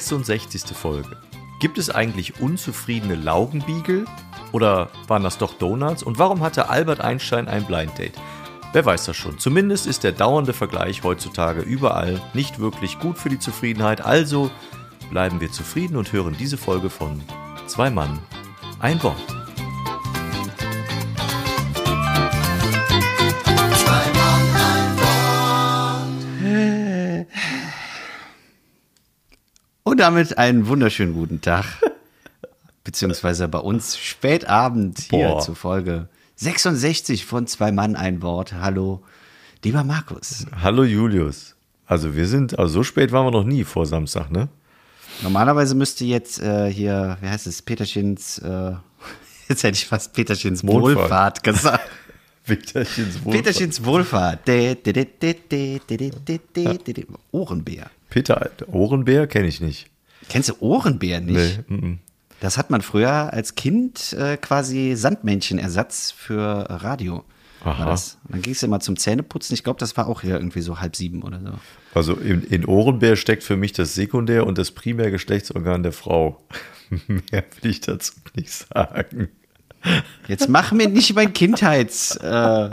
66. Folge. Gibt es eigentlich unzufriedene Laugenbiegel? Oder waren das doch Donuts? Und warum hatte Albert Einstein ein Blind Date? Wer weiß das schon. Zumindest ist der dauernde Vergleich heutzutage überall nicht wirklich gut für die Zufriedenheit. Also bleiben wir zufrieden und hören diese Folge von Zwei Mann, ein Wort. Und damit einen wunderschönen guten Tag. Beziehungsweise bei uns Spätabend hier Boah. zur Folge 66 von zwei Mann ein Wort. Hallo, lieber Markus. Hallo Julius. Also wir sind, also so spät waren wir noch nie vor Samstag, ne? Normalerweise müsste jetzt äh, hier, wie heißt es, Peterchens, äh, jetzt hätte ich fast Peterchens Mondfahrt. Wohlfahrt gesagt. Peterchens Wohlfahrt. Peterchens Wohlfahrt. Ohrenbär. Peter Ohrenbär kenne ich nicht. Kennst du Ohrenbär nicht? Nee, mm, mm. Das hat man früher als Kind äh, quasi Sandmännchenersatz für Radio. Aha. War das. Und dann ging es immer zum Zähneputzen. Ich glaube, das war auch hier irgendwie so halb sieben oder so. Also in, in Ohrenbär steckt für mich das Sekundär- und das Primärgeschlechtsorgan der Frau. Mehr will ich dazu nicht sagen. Jetzt mach mir nicht mein Kindheits, äh,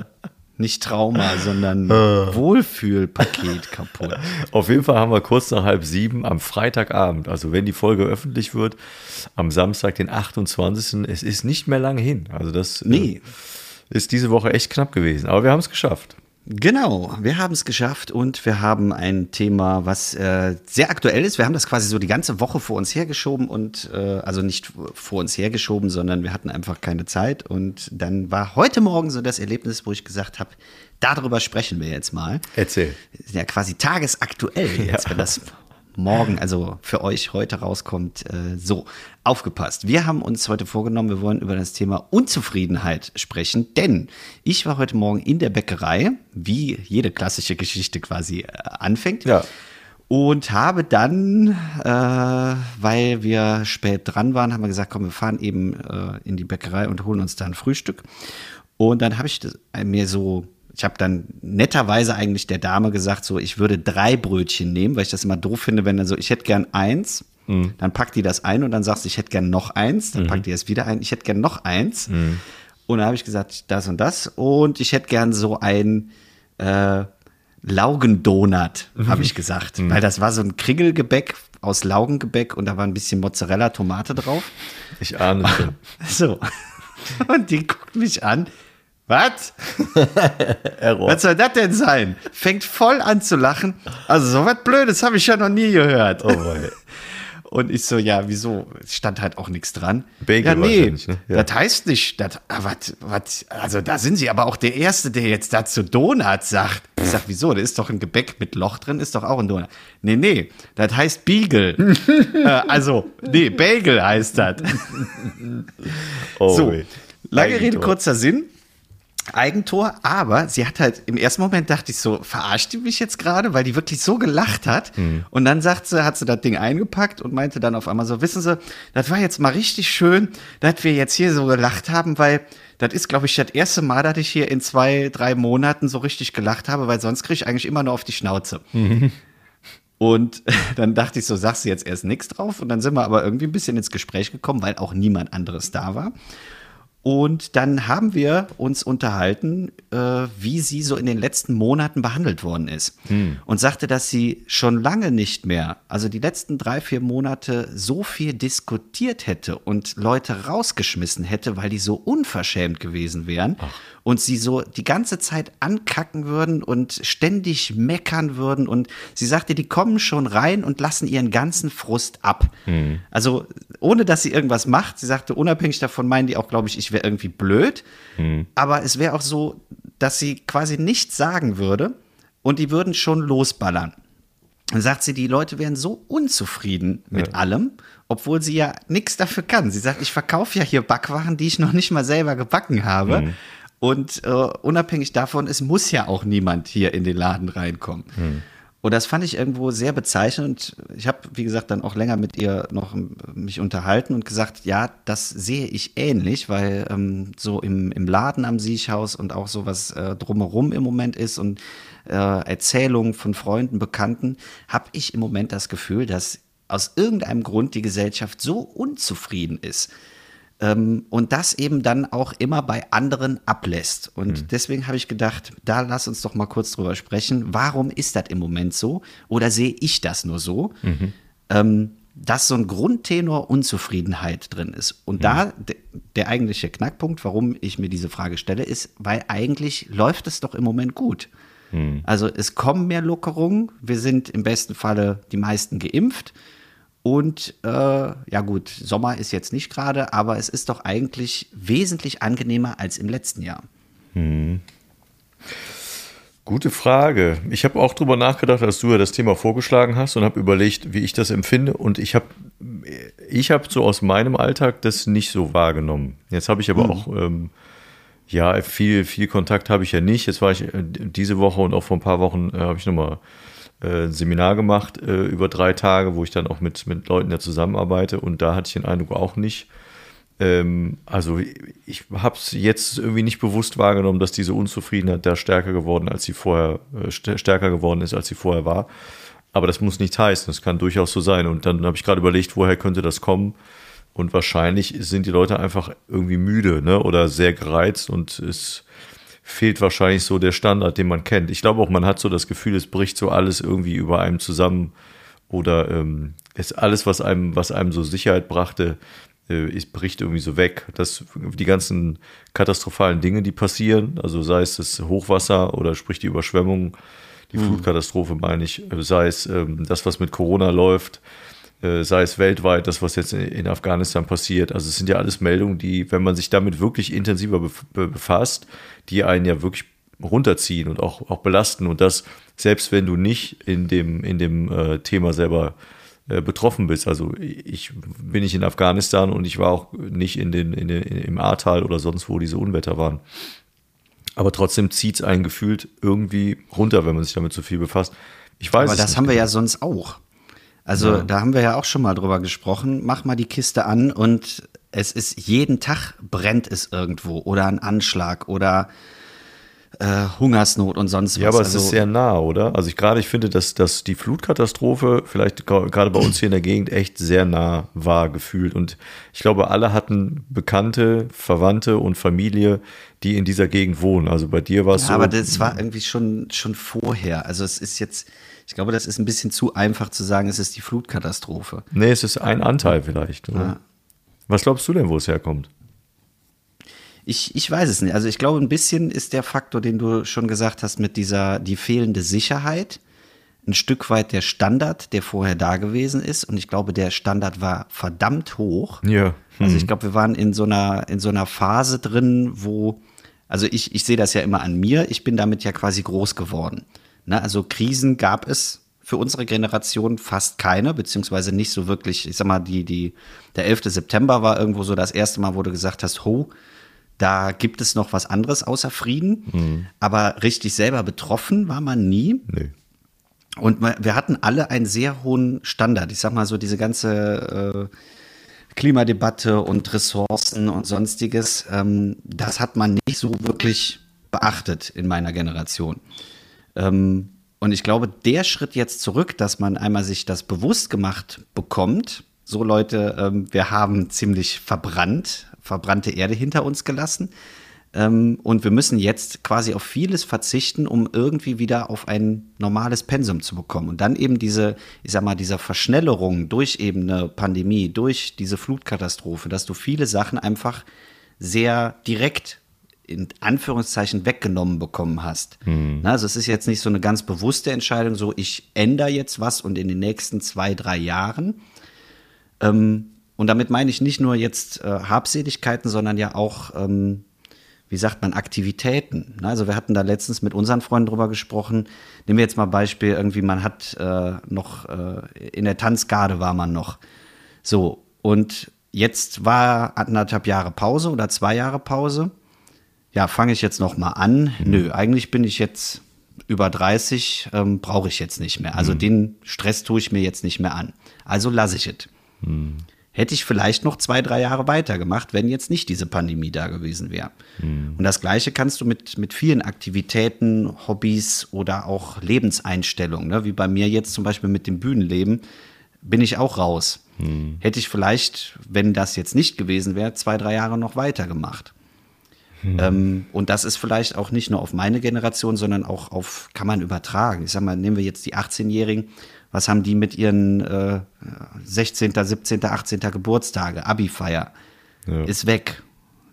nicht Trauma, sondern Äh. Wohlfühlpaket kaputt. Auf jeden Fall haben wir kurz nach halb sieben am Freitagabend, also wenn die Folge öffentlich wird, am Samstag, den 28. Es ist nicht mehr lange hin. Also das äh, Nee. ist diese Woche echt knapp gewesen. Aber wir haben es geschafft. Genau, wir haben es geschafft und wir haben ein Thema, was äh, sehr aktuell ist. Wir haben das quasi so die ganze Woche vor uns hergeschoben und äh, also nicht vor uns hergeschoben, sondern wir hatten einfach keine Zeit. Und dann war heute Morgen so das Erlebnis, wo ich gesagt habe, darüber sprechen wir jetzt mal. Erzähl. Ja quasi tagesaktuell jetzt, wenn das morgen, also für euch heute rauskommt. Äh, so, aufgepasst. Wir haben uns heute vorgenommen, wir wollen über das Thema Unzufriedenheit sprechen, denn ich war heute Morgen in der Bäckerei, wie jede klassische Geschichte quasi äh, anfängt. Ja. Und habe dann, äh, weil wir spät dran waren, haben wir gesagt, komm, wir fahren eben äh, in die Bäckerei und holen uns da ein Frühstück. Und dann habe ich das, äh, mir so, ich habe dann netterweise eigentlich der Dame gesagt, so, ich würde drei Brötchen nehmen, weil ich das immer doof finde, wenn dann so, ich hätte gern eins, dann packt die das ein und dann sagst du, ich hätte gern noch eins, dann packt die das wieder ein, ich hätte gern noch eins. Und dann habe ich gesagt, das und das und ich hätte gern so ein äh, Laugendonut, habe ich gesagt. Weil das war so ein Kringelgebäck aus Laugengebäck und da war ein bisschen Mozzarella, Tomate drauf. Ich ahne schon. So. Und die guckt mich an. Was? Error. Was soll das denn sein? Fängt voll an zu lachen. Also so was Blödes habe ich ja noch nie gehört. Oh, wei. Und ich so, ja, wieso? Es Stand halt auch nichts dran. Bagel ja, nee, ne? Ja. das heißt nicht, das, ah, wat, wat, also da sind sie aber auch der Erste, der jetzt dazu Donut sagt. Ich sag, wieso? Da ist doch ein Gebäck mit Loch drin, ist doch auch ein Donut. Nee, nee, das heißt Beagle. äh, also, nee, Bagel heißt das. Oh, So, lange Rede, kurzer Sinn. Eigentor, aber sie hat halt, im ersten Moment dachte ich so, verarscht die mich jetzt gerade, weil die wirklich so gelacht hat. Hm. Und dann sagt sie, hat sie das Ding eingepackt und meinte dann auf einmal so, wissen Sie, das war jetzt mal richtig schön, dass wir jetzt hier so gelacht haben, weil das ist, glaube ich, das erste Mal, dass ich hier in zwei, drei Monaten so richtig gelacht habe, weil sonst kriege ich eigentlich immer nur auf die Schnauze. Und dann dachte ich so, sagst du jetzt erst nichts drauf? Und dann sind wir aber irgendwie ein bisschen ins Gespräch gekommen, weil auch niemand anderes da war. Und dann haben wir uns unterhalten, äh, wie sie so in den letzten Monaten behandelt worden ist. Und sagte, dass sie schon lange nicht mehr, also die letzten drei, vier Monate, so viel diskutiert hätte und Leute rausgeschmissen hätte, weil die so unverschämt gewesen wären. Und sie so die ganze Zeit ankacken würden und ständig meckern würden. Und sie sagte, die kommen schon rein und lassen ihren ganzen Frust ab. Also ohne dass sie irgendwas macht. Sie sagte, unabhängig davon meinen die auch, glaube ich, ich wäre irgendwie blöd. Aber es wäre auch so, dass sie quasi nichts sagen würde und die würden schon losballern. Dann sagt sie, die Leute wären so unzufrieden mit allem, obwohl sie ja nichts dafür kann. Sie sagt, ich verkaufe ja hier Backwaren, die ich noch nicht mal selber gebacken habe. Und äh, unabhängig davon, es muss ja auch niemand hier in den Laden reinkommen. Und das fand ich irgendwo sehr bezeichnend. Ich habe, wie gesagt, dann auch länger mit ihr noch mich unterhalten und gesagt, ja, das sehe ich ähnlich, weil ähm, so im, im Laden am Siechhaus und auch so was äh, drumherum im Moment ist und äh, Erzählungen von Freunden, Bekannten, habe ich im Moment das Gefühl, dass aus irgendeinem Grund die Gesellschaft so unzufrieden ist ähm, und das eben dann auch immer bei anderen ablässt. Und mhm. deswegen habe ich gedacht, da lass uns doch mal kurz drüber sprechen. Warum ist das im Moment so? Oder sehe ich das nur so? Mhm. Ähm, dass so ein Grundtenor Unzufriedenheit drin ist. Und mhm. da der eigentliche Knackpunkt, warum ich mir diese Frage stelle, ist, weil eigentlich läuft es doch im Moment gut. Mhm. Also es kommen mehr Lockerungen, wir sind im besten Falle die meisten geimpft. Und äh, ja gut, Sommer ist jetzt nicht gerade, aber es ist doch eigentlich wesentlich angenehmer als im letzten Jahr. Hm. Gute Frage. Ich habe auch darüber nachgedacht, als du ja das Thema vorgeschlagen hast und habe überlegt, wie ich das empfinde. Und ich habe ich hab so aus meinem Alltag das nicht so wahrgenommen. Jetzt habe ich aber mhm. auch, ähm, ja, viel, viel Kontakt habe ich ja nicht. Jetzt war ich äh, diese Woche und auch vor ein paar Wochen äh, habe ich nochmal äh, ein Seminar gemacht äh, über drei Tage, wo ich dann auch mit, mit Leuten ja zusammenarbeite. Und da hatte ich den Eindruck auch nicht, ähm, also ich habe es jetzt irgendwie nicht bewusst wahrgenommen, dass diese Unzufriedenheit da stärker geworden, als sie vorher äh, stärker geworden ist, als sie vorher war. Aber das muss nicht heißen. Das kann durchaus so sein. Und dann habe ich gerade überlegt, woher könnte das kommen? Und wahrscheinlich sind die Leute einfach irgendwie müde ne? oder sehr gereizt und es fehlt wahrscheinlich so der Standard, den man kennt. Ich glaube auch, man hat so das Gefühl, es bricht so alles irgendwie über einem zusammen oder ähm, es alles, was einem, was einem so Sicherheit brachte, äh, es bricht irgendwie so weg. Das, die ganzen katastrophalen Dinge, die passieren, also sei es das Hochwasser oder sprich die Überschwemmung, die mhm. Flutkatastrophe meine ich, äh, sei es ähm, das, was mit Corona läuft, sei es weltweit, das, was jetzt in Afghanistan passiert. Also es sind ja alles Meldungen, die, wenn man sich damit wirklich intensiver befasst, die einen ja wirklich runterziehen und auch, auch belasten. Und das, selbst wenn du nicht in dem, in dem äh, Thema selber äh, betroffen bist. Also ich bin nicht in Afghanistan und ich war auch nicht in den, in den, im Ahrtal oder sonst wo diese Unwetter waren. Aber trotzdem zieht es einen gefühlt irgendwie runter, wenn man sich damit zu viel befasst. Ich weiß Aber das haben wir genau. ja sonst auch. Also ja. da haben wir ja auch schon mal drüber gesprochen. Mach mal die Kiste an und es ist jeden Tag brennt es irgendwo oder ein Anschlag oder äh, Hungersnot und sonst was. Ja, aber es also, ist sehr nah, oder? Also ich gerade, ich finde, dass, dass die Flutkatastrophe vielleicht gerade bei uns hier in der Gegend echt sehr nah war gefühlt. Und ich glaube, alle hatten Bekannte, Verwandte und Familie, die in dieser Gegend wohnen. Also bei dir war es ja, so. Aber das war irgendwie schon, schon vorher. Also es ist jetzt, ich glaube, das ist ein bisschen zu einfach zu sagen, es ist die Flutkatastrophe. Nee, es ist ein Anteil vielleicht. Ja. Was glaubst du denn, wo es herkommt? Ich, ich weiß es nicht. Also ich glaube, ein bisschen ist der Faktor, den du schon gesagt hast, mit dieser, die fehlende Sicherheit, ein Stück weit der Standard, der vorher da gewesen ist. Und ich glaube, der Standard war verdammt hoch. Ja. Hm. Also ich glaube, wir waren in so einer, in so einer Phase drin, wo, also ich, ich sehe das ja immer an mir, ich bin damit ja quasi groß geworden. Ne? Also Krisen gab es für unsere Generation fast keine, beziehungsweise nicht so wirklich, ich sag mal, die, die, der 11. September war irgendwo so das erste Mal, wo du gesagt hast, ho, da gibt es noch was anderes außer Frieden. Mhm. Aber richtig selber betroffen war man nie. Nee. Und wir hatten alle einen sehr hohen Standard. Ich sag mal so, diese ganze äh, Klimadebatte und Ressourcen und sonstiges, ähm, das hat man nicht so wirklich beachtet in meiner Generation. Ähm, und ich glaube, der Schritt jetzt zurück, dass man einmal sich das bewusst gemacht bekommt, so Leute, ähm, wir haben ziemlich verbrannt, verbrannte Erde hinter uns gelassen. Ähm, und wir müssen jetzt quasi auf vieles verzichten, um irgendwie wieder auf ein normales Pensum zu bekommen. Und dann eben diese, ich sag mal, dieser Verschnellerung durch eben eine Pandemie, durch diese Flutkatastrophe, dass du viele Sachen einfach sehr direkt in Anführungszeichen weggenommen bekommen hast. Mhm. Also es ist jetzt nicht so eine ganz bewusste Entscheidung, so ich ändere jetzt was und in den nächsten zwei, drei Jahren. Ähm, und damit meine ich nicht nur jetzt äh, Habseligkeiten, sondern ja auch, ähm, wie sagt man, Aktivitäten. Also wir hatten da letztens mit unseren Freunden drüber gesprochen. Nehmen wir jetzt mal Beispiel, irgendwie man hat äh, noch, äh, in der Tanzgarde war man noch. So, und jetzt war anderthalb Jahre Pause oder zwei Jahre Pause. Ja, fange ich jetzt noch mal an? Mhm. Nö, eigentlich bin ich jetzt über 30, ähm, brauche ich jetzt nicht mehr. Also mhm. den Stress tue ich mir jetzt nicht mehr an. Also lasse ich es. Mhm hätte ich vielleicht noch zwei, drei Jahre weitergemacht, wenn jetzt nicht diese Pandemie da gewesen wäre. Mhm. Und das Gleiche kannst du mit, mit vielen Aktivitäten, Hobbys oder auch Lebenseinstellungen, ne? wie bei mir jetzt zum Beispiel mit dem Bühnenleben. bin ich auch raus. Hm. Hätte ich vielleicht, wenn das jetzt nicht gewesen wäre, zwei, drei Jahre noch weitergemacht. Hm. Ähm, und das ist vielleicht auch nicht nur auf meine Generation, sondern auch auf, kann man übertragen. Ich sag mal, nehmen wir jetzt die 18-Jährigen. Was haben die mit ihren äh, 16., 17., 18. Geburtstage, Abi-Feier? Ja. Ist weg.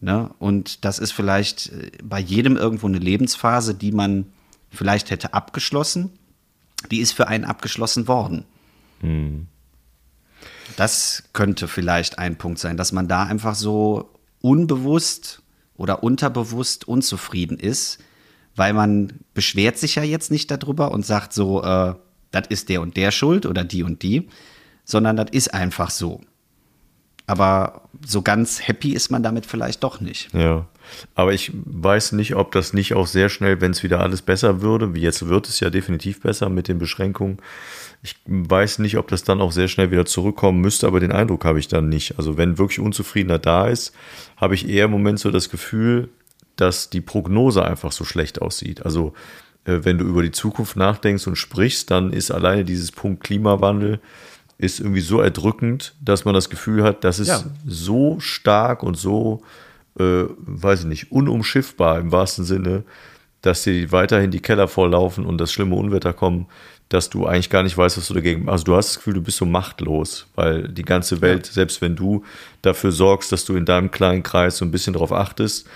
Ne? Und das ist vielleicht äh, bei jedem irgendwo eine Lebensphase, die man vielleicht hätte abgeschlossen. Die ist für einen abgeschlossen worden. Hm. Das könnte vielleicht ein Punkt sein, dass man da einfach so unbewusst oder unterbewusst unzufrieden ist, weil man beschwert sich ja jetzt nicht darüber und sagt so, äh, das ist der und der schuld oder die und die, sondern das ist einfach so. Aber so ganz happy ist man damit vielleicht doch nicht. Ja. Aber ich weiß nicht, ob das nicht auch sehr schnell, wenn es wieder alles besser würde, wie jetzt wird es ja definitiv besser mit den Beschränkungen. Ich weiß nicht, ob das dann auch sehr schnell wieder zurückkommen müsste, aber den Eindruck habe ich dann nicht. Also wenn wirklich Unzufriedener da ist, habe ich eher im Moment so das Gefühl, dass die Prognose einfach so schlecht aussieht. Also äh, wenn du über die Zukunft nachdenkst und sprichst, dann ist alleine dieses Punkt Klimawandel ist irgendwie so erdrückend, dass man das Gefühl hat, das ist ja. so stark und so, äh, weiß ich nicht, unumschiffbar im wahrsten Sinne, dass dir weiterhin die Keller volllaufen und das schlimme Unwetter kommen, dass du eigentlich gar nicht weißt, was du dagegen machst. Also du hast das Gefühl, du bist so machtlos, weil die ganze Welt, ja. selbst wenn du dafür sorgst, dass du in deinem kleinen Kreis so ein bisschen drauf achtest,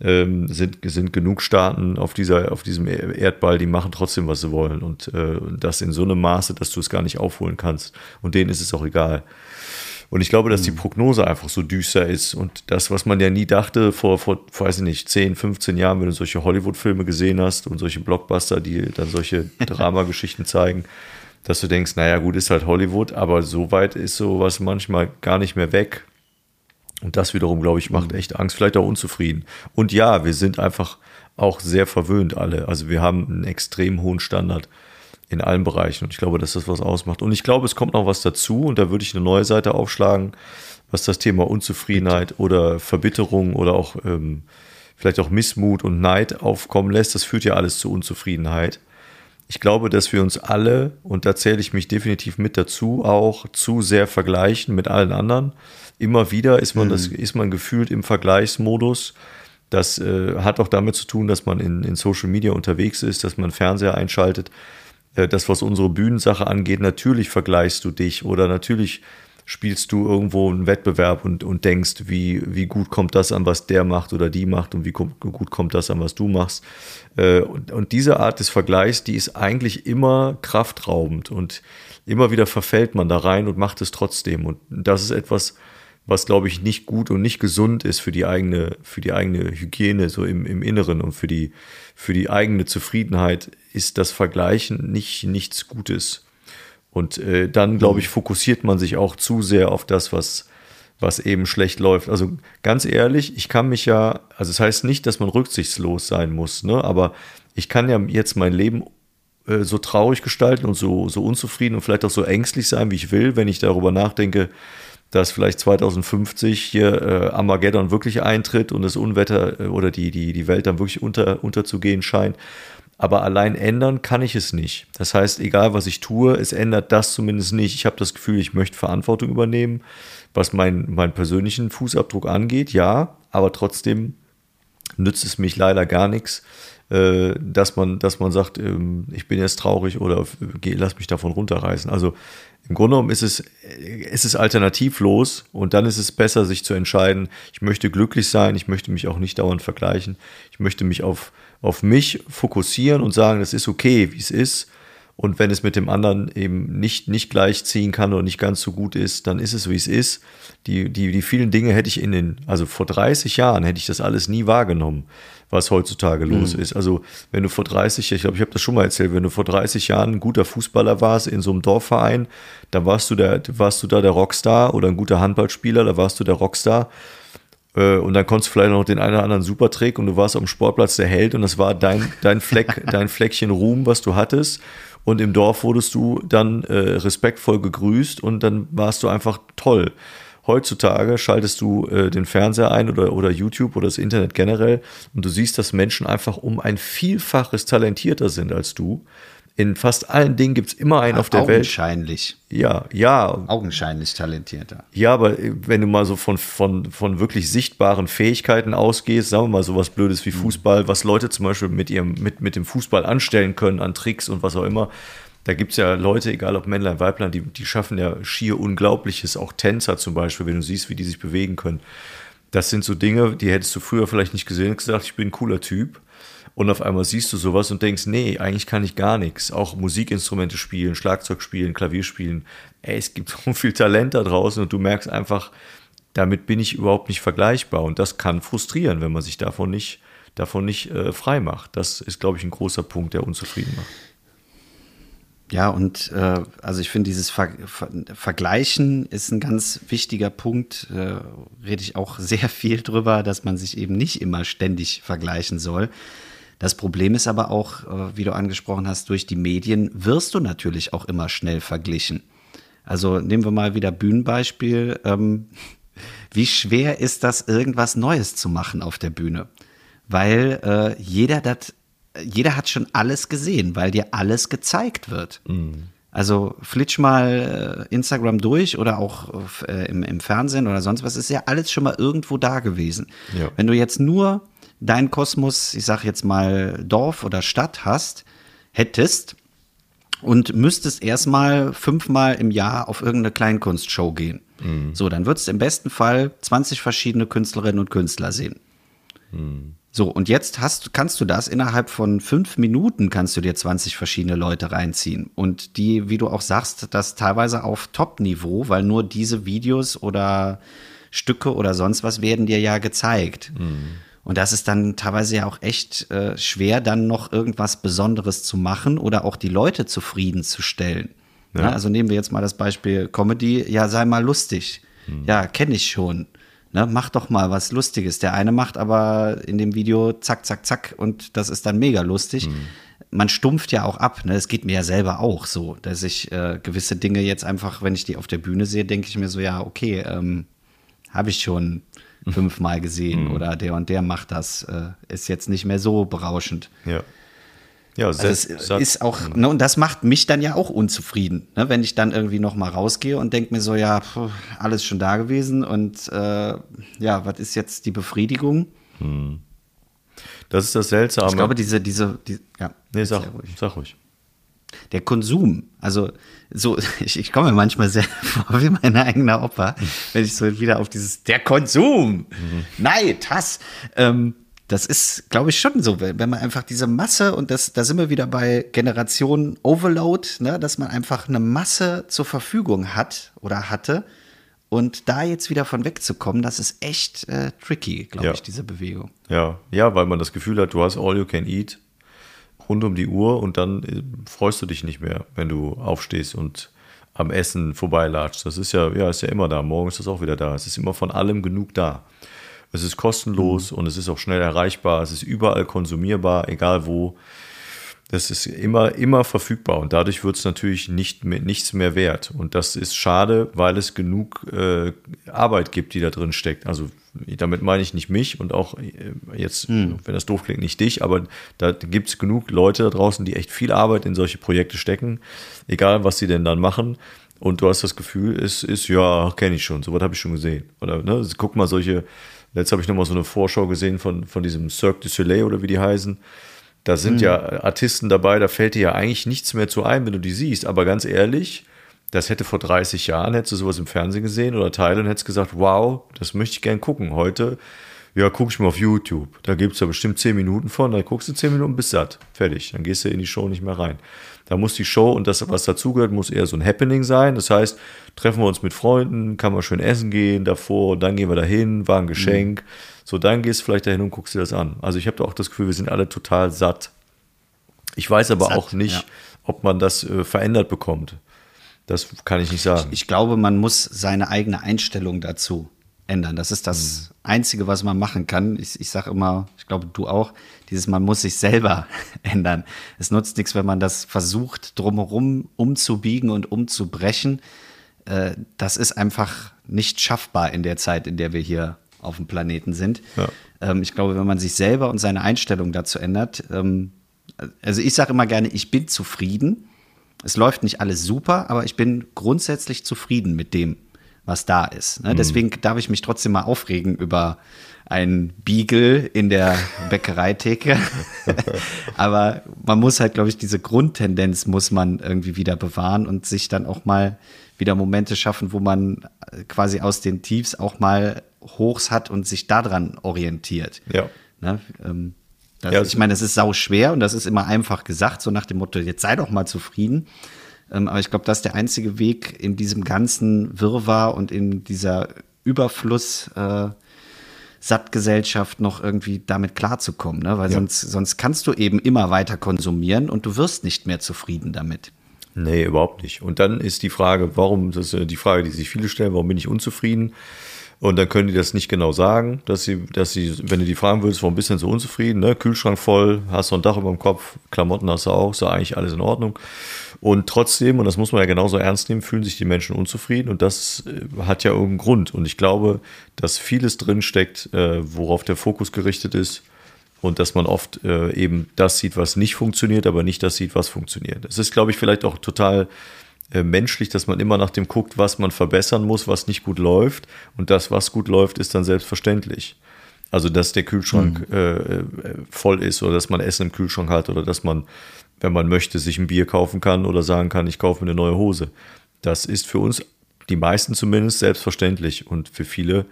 ähm, sind, sind genug Staaten auf, dieser, auf diesem Erdball, die machen trotzdem, was sie wollen. Und äh, das in so einem Maße, dass du es gar nicht aufholen kannst. Und denen ist es auch egal. Und ich glaube, dass die mhm. Prognose einfach so düster ist. Und das, was man ja nie dachte, vor, vor weiß ich nicht, 10, 15 Jahren, wenn du solche Hollywood-Filme gesehen hast und solche Blockbuster, die dann solche Dramageschichten zeigen, dass du denkst, naja, gut, ist halt Hollywood, aber so weit ist sowas manchmal gar nicht mehr weg. Und das wiederum, glaube ich, macht mhm. echt Angst, vielleicht auch unzufrieden. Und ja, wir sind einfach auch sehr verwöhnt alle. Also wir haben einen extrem hohen Standard in allen Bereichen. Und ich glaube, dass das was ausmacht. Und ich glaube, es kommt noch was dazu. Und da würde ich eine neue Seite aufschlagen, was das Thema Unzufriedenheit oder Verbitterung oder auch ähm, vielleicht auch Missmut und Neid aufkommen lässt. Das führt ja alles zu Unzufriedenheit. Ich glaube, dass wir uns alle, und da zähle ich mich definitiv mit dazu, auch zu sehr vergleichen mit allen anderen immer wieder ist man, mhm. das, ist man gefühlt im Vergleichsmodus. Das äh, hat auch damit zu tun, dass man in, in Social Media unterwegs ist, dass man Fernseher einschaltet. Äh, das, was unsere Bühnensache angeht, natürlich vergleichst du dich oder natürlich spielst du irgendwo einen Wettbewerb und, und denkst, wie, wie gut kommt das an, was der macht oder die macht und wie gut kommt das an, was du machst. Äh, und, und diese Art des Vergleichs, die ist eigentlich immer kraftraubend und immer wieder verfällt man da rein und macht es trotzdem. Und das ist etwas, was glaube ich nicht gut und nicht gesund ist für die eigene, für die eigene Hygiene so im, im Inneren und für die, für die eigene Zufriedenheit ist das Vergleichen nicht nichts Gutes. Und äh, dann, glaube ich, fokussiert man sich auch zu sehr auf das, was, was eben schlecht läuft. Also ganz ehrlich, ich kann mich ja, also es das heißt nicht, dass man rücksichtslos sein muss, ne? aber ich kann ja jetzt mein Leben äh, so traurig gestalten und so, so unzufrieden und vielleicht auch so ängstlich sein, wie ich will, wenn ich darüber nachdenke, dass vielleicht 2050 hier äh, Armageddon wirklich eintritt und das Unwetter äh, oder die, die, die Welt dann wirklich unter, unterzugehen scheint. Aber allein ändern kann ich es nicht. Das heißt, egal was ich tue, es ändert das zumindest nicht. Ich habe das Gefühl, ich möchte Verantwortung übernehmen, was mein, meinen persönlichen Fußabdruck angeht, ja, aber trotzdem nützt es mich leider gar nichts, äh, dass man, dass man sagt, ähm, ich bin jetzt traurig oder geh, lass mich davon runterreißen. Also im Grunde genommen ist es, ist es alternativlos und dann ist es besser, sich zu entscheiden, ich möchte glücklich sein, ich möchte mich auch nicht dauernd vergleichen, ich möchte mich auf, auf mich fokussieren und sagen, es ist okay, wie es ist. Und wenn es mit dem anderen eben nicht, nicht gleichziehen kann oder nicht ganz so gut ist, dann ist es, wie es ist. Die, die, die vielen Dinge hätte ich in den, also vor 30 Jahren hätte ich das alles nie wahrgenommen was heutzutage los mhm. ist. Also wenn du vor 30, ich glaube, ich habe das schon mal erzählt, wenn du vor 30 Jahren ein guter Fußballer warst in so einem Dorfverein, dann warst du der, warst du da der Rockstar oder ein guter Handballspieler, da warst du der Rockstar. Äh, und dann konntest du vielleicht noch den einen oder anderen Supertrick und du warst am Sportplatz der Held und das war dein, dein Fleck, dein Fleckchen Ruhm, was du hattest. Und im Dorf wurdest du dann äh, respektvoll gegrüßt und dann warst du einfach toll. Heutzutage schaltest du äh, den Fernseher ein oder, oder YouTube oder das Internet generell und du siehst, dass Menschen einfach um ein Vielfaches talentierter sind als du In fast allen Dingen gibt es immer einen auf der Welt. Augenscheinlich. Ja, ja, Augenscheinlich talentierter. Ja, aber wenn du mal so von, von, von wirklich sichtbaren Fähigkeiten ausgehst, sagen wir mal sowas Blödes wie Fußball, was Leute zum Beispiel mit ihrem, mit, mit dem Fußball anstellen können an Tricks und was auch immer. Da gibt es ja Leute, egal ob Männlein, Weiblein, die, die schaffen ja schier Unglaubliches, auch Tänzer zum Beispiel, wenn du siehst, wie die sich bewegen können. Das sind so Dinge, die hättest du früher vielleicht nicht gesehen und gesagt, ich bin ein cooler Typ. Und auf einmal siehst du sowas und denkst, nee, eigentlich kann ich gar nichts. Auch Musikinstrumente spielen, Schlagzeug spielen, Klavier spielen. Ey, es gibt so viel Talent da draußen und du merkst einfach, damit bin ich überhaupt nicht vergleichbar. Und das kann frustrieren, wenn man sich davon nicht, davon nicht äh, frei macht. Das ist, glaube ich, ein großer Punkt, der unzufrieden macht. Ja, und äh, also ich finde, dieses Ver Ver Vergleichen ist ein ganz wichtiger Punkt. Äh, rede ich auch sehr viel drüber, dass man sich eben nicht immer ständig vergleichen soll. Das Problem ist aber auch, äh, wie du angesprochen hast, durch die Medien wirst du natürlich auch immer schnell verglichen. Also nehmen wir mal wieder Bühnenbeispiel. Ähm, wie schwer ist das, irgendwas Neues zu machen auf der Bühne? Weil äh, jeder das jeder hat schon alles gesehen, weil dir alles gezeigt wird. Mhm. Also flitsch mal äh, Instagram durch oder auch äh, im, im, Fernsehen oder sonst was, ist ja alles schon mal irgendwo da gewesen. Ja. Wenn du jetzt nur deinen Kosmos, ich sag jetzt mal Dorf oder Stadt hast, hättest und müsstest erstmal fünfmal im Jahr auf irgendeine Kleinkunstshow gehen. Mhm. So, dann würdest du im besten Fall 20 verschiedene Künstlerinnen und Künstler sehen. Mhm. So, und jetzt hast, kannst du das innerhalb von fünf Minuten kannst du dir 20 verschiedene Leute reinziehen. Und die, wie du auch sagst, das teilweise auf Top-Niveau, weil nur diese Videos oder Stücke oder sonst was werden dir ja gezeigt. Mhm. Und das ist dann teilweise ja auch echt äh, schwer, dann noch irgendwas Besonderes zu machen oder auch die Leute zufriedenzustellen. Ja. Ja, also nehmen wir jetzt mal das Beispiel Comedy, ja, sei mal lustig. Mhm. Ja, kenne ich schon. Ne, mach doch mal was Lustiges. Der eine macht aber in dem Video zack, zack, zack und das ist dann mega lustig. Mhm. Man stumpft ja auch ab. Ne? Es geht mir ja selber auch so, dass ich äh, gewisse Dinge jetzt einfach, wenn ich die auf der Bühne sehe, denke ich mir so, ja, okay, ähm, habe ich schon fünfmal gesehen mhm. oder der und der macht das. Äh, ist jetzt nicht mehr so berauschend. Ja. Ja, also es ist auch, ne, und das macht mich dann ja auch unzufrieden, ne, wenn ich dann irgendwie noch mal rausgehe und denke mir so, ja, pf, alles schon da gewesen und äh, ja, was ist jetzt die Befriedigung? Hm. Das ist das Seltsame. Ich glaube, diese, diese, die, ja. Nee, sag sag ruhig. Der Konsum, also so, ich, ich komme mir manchmal sehr vor wie mein eigener Opa, wenn ich so wieder auf dieses, der Konsum, mhm. Neid, Hass, ähm, das ist, glaube ich, schon so, wenn man einfach diese Masse, und das, da sind wir wieder bei Generation Overload, ne, dass man einfach eine Masse zur Verfügung hat oder hatte. Und da jetzt wieder von wegzukommen, das ist echt äh, tricky, glaube ja. ich, diese Bewegung. Ja, ja, weil man das Gefühl hat, du hast all you can eat rund um die Uhr und dann äh, freust du dich nicht mehr, wenn du aufstehst und am Essen vorbeilatscht. Das ist ja, ja, ist ja immer da. Morgen ist das auch wieder da. Es ist immer von allem genug da. Es ist kostenlos mhm. und es ist auch schnell erreichbar. Es ist überall konsumierbar, egal wo. Das ist immer, immer verfügbar und dadurch wird es natürlich nicht mehr, nichts mehr wert. Und das ist schade, weil es genug äh, Arbeit gibt, die da drin steckt. Also damit meine ich nicht mich und auch äh, jetzt, hm. wenn das doof klingt, nicht dich, aber da gibt es genug Leute da draußen, die echt viel Arbeit in solche Projekte stecken, egal was sie denn dann machen. Und du hast das Gefühl, es ist, ja, kenne ich schon, sowas habe ich schon gesehen. Oder ne, guck mal, solche Jetzt habe ich nochmal so eine Vorschau gesehen von, von diesem Cirque du Soleil oder wie die heißen. Da sind mhm. ja Artisten dabei, da fällt dir ja eigentlich nichts mehr zu ein, wenn du die siehst. Aber ganz ehrlich, das hätte vor 30 Jahren, hättest du sowas im Fernsehen gesehen oder Teile und hättest gesagt, wow, das möchte ich gern gucken. Heute, ja, guck ich mal auf YouTube. Da gibt es ja bestimmt 10 Minuten von, da guckst du 10 Minuten bis satt. Fertig. Dann gehst du in die Show nicht mehr rein. Da muss die Show und das, was dazugehört, muss eher so ein Happening sein. Das heißt, treffen wir uns mit Freunden, kann man schön essen gehen davor, dann gehen wir dahin, war ein mhm. Geschenk. Mhm. So, dann gehst du vielleicht dahin und guckst dir das an. Also ich habe da auch das Gefühl, wir sind alle total satt. Ich weiß aber satt, auch nicht, ja. ob man das äh, verändert bekommt. Das kann ich nicht sagen. Ich, ich, glaube, man muss seine eigene Einstellung dazu ändern. Das ist das mhm. Einzige, was man machen kann. Ich, ich sage immer, ich glaube, du auch, dieses, man muss sich selber ändern. Es nutzt nichts, wenn man das versucht, drumherum umzubiegen und umzubrechen. Äh, das ist einfach nicht schaffbar in der Zeit, in der wir hier auf dem Planeten sind. Ja. Ähm, ich glaube, wenn man sich selber und seine Einstellung dazu ändert, ähm, also ich sage immer gerne, ich bin zufrieden. Es läuft nicht alles super, aber ich bin grundsätzlich zufrieden mit dem, was da ist. Ne? Mhm. Deswegen darf ich mich trotzdem mal aufregen über ein Beagle in der Bäckereitheke. aber man muss halt, glaube ich, diese Grundtendenz muss man irgendwie wieder bewahren und sich dann auch mal wieder Momente schaffen, wo man quasi aus den Tiefs auch mal Hochs hat und sich daran orientiert. Ja. Ne? Ähm, das, ja, ich meine, es ist sau schwer und das ist immer einfach gesagt, so nach dem Motto, jetzt sei doch mal zufrieden. Ähm, aber ich glaube, das ist der einzige Weg in diesem ganzen Wirrwarr und in dieser Überfluss äh, Sattgesellschaft noch irgendwie damit klarzukommen, ne? Weil ja. sonst, sonst kannst du eben immer weiter konsumieren und du wirst nicht mehr zufrieden damit. Nee, überhaupt nicht. Und dann ist die Frage, warum, das ist die Frage, die sich viele stellen, warum bin ich unzufrieden? Und dann können die das nicht genau sagen, dass sie, dass sie, wenn du die fragen würdest, warum bist du denn so unzufrieden, ne? Kühlschrank voll, hast du ein Dach über dem Kopf, Klamotten hast du auch, ist ja eigentlich alles in Ordnung. Und trotzdem, und das muss man ja genauso ernst nehmen, fühlen sich die Menschen unzufrieden und das äh, hat ja irgendeinen Grund. Und ich glaube, dass vieles drinsteckt, äh, worauf der Fokus gerichtet ist und dass man oft äh, eben das sieht, was nicht funktioniert, aber nicht das sieht, was funktioniert. Es ist, glaube ich, vielleicht auch total äh, menschlich, dass man immer nach dem guckt, was man verbessern muss, was nicht gut läuft. Und das, was gut läuft, ist dann selbstverständlich. Also, dass der Kühlschrank mhm. äh, voll ist oder dass man Essen im Kühlschrank hat oder dass man, wenn man möchte, sich ein Bier kaufen kann oder sagen kann, ich kaufe mir eine neue Hose. Das ist für uns, die meisten zumindest, selbstverständlich. Und für viele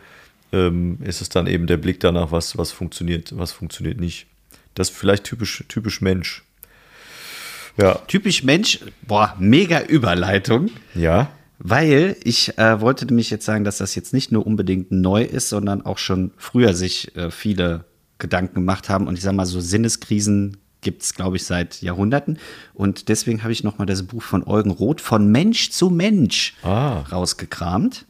ähm, ist es dann eben der Blick danach, was, was funktioniert, was funktioniert nicht. Das ist vielleicht typisch, typisch Mensch. Ja. Typisch Mensch, boah, mega Überleitung. Ja. Weil ich äh, wollte nämlich jetzt sagen, dass das jetzt nicht nur unbedingt neu ist, sondern auch schon früher sich äh, viele Gedanken gemacht haben. Und ich sage mal, so Sinneskrisen gibt es, glaube ich, seit Jahrhunderten. Und deswegen habe ich noch mal das Buch von Eugen Roth von Mensch zu Mensch ah. rausgekramt.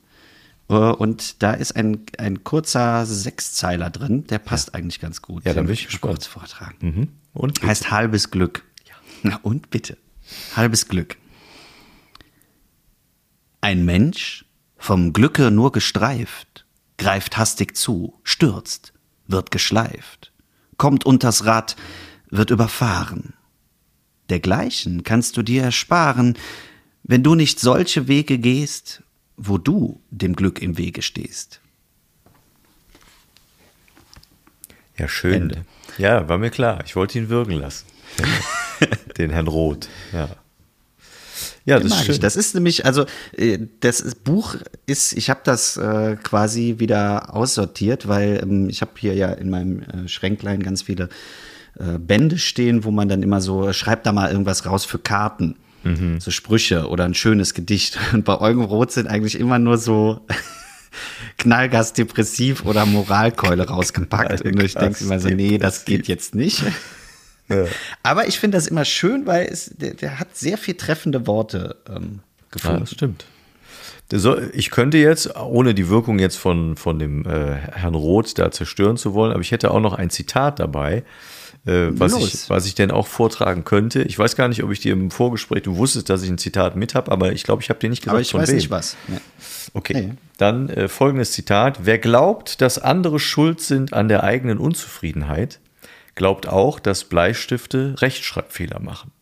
Äh, und da ist ein, ein kurzer Sechszeiler drin, der passt ja. eigentlich ganz gut. Ja, dann will ich kurz vortragen. Mhm. Und heißt halbes Glück. Na und bitte. Halbes Glück. Ein Mensch, vom Glücke nur gestreift, greift hastig zu, stürzt, wird geschleift, kommt unters Rad, wird überfahren. Dergleichen kannst du dir ersparen, wenn du nicht solche Wege gehst, wo du dem Glück im Wege stehst. Ja, schön. Ende. Ja, war mir klar. Ich wollte ihn würgen lassen. Den Herrn Roth, ja. Ja, das ist schön. Das ist nämlich, also äh, das Buch ist, ich habe das äh, quasi wieder aussortiert, weil ähm, ich habe hier ja in meinem äh, Schränklein ganz viele äh, Bände stehen, wo man dann immer so, schreibt da mal irgendwas raus für Karten. Mhm. So Sprüche oder ein schönes Gedicht. Und bei Eugen Roth sind eigentlich immer nur so Knallgas depressiv oder Moralkeule rausgepackt. Und ich denke immer so, nee, das geht jetzt nicht. Aber ich finde das immer schön, weil es, der, der hat sehr viel treffende Worte ähm, gefunden. Ja, das stimmt. Ich könnte jetzt, ohne die Wirkung jetzt von, von dem äh, Herrn Roth da zerstören zu wollen, aber ich hätte auch noch ein Zitat dabei, äh, was, ich, was ich denn auch vortragen könnte. Ich weiß gar nicht, ob ich dir im Vorgespräch, du wusstest, dass ich ein Zitat mit habe, aber ich glaube, ich habe dir nicht gesagt, aber ich weiß wem. nicht was. Ja. Okay, hey. dann äh, folgendes Zitat. Wer glaubt, dass andere schuld sind an der eigenen Unzufriedenheit, glaubt auch, dass Bleistifte Rechtschreibfehler machen.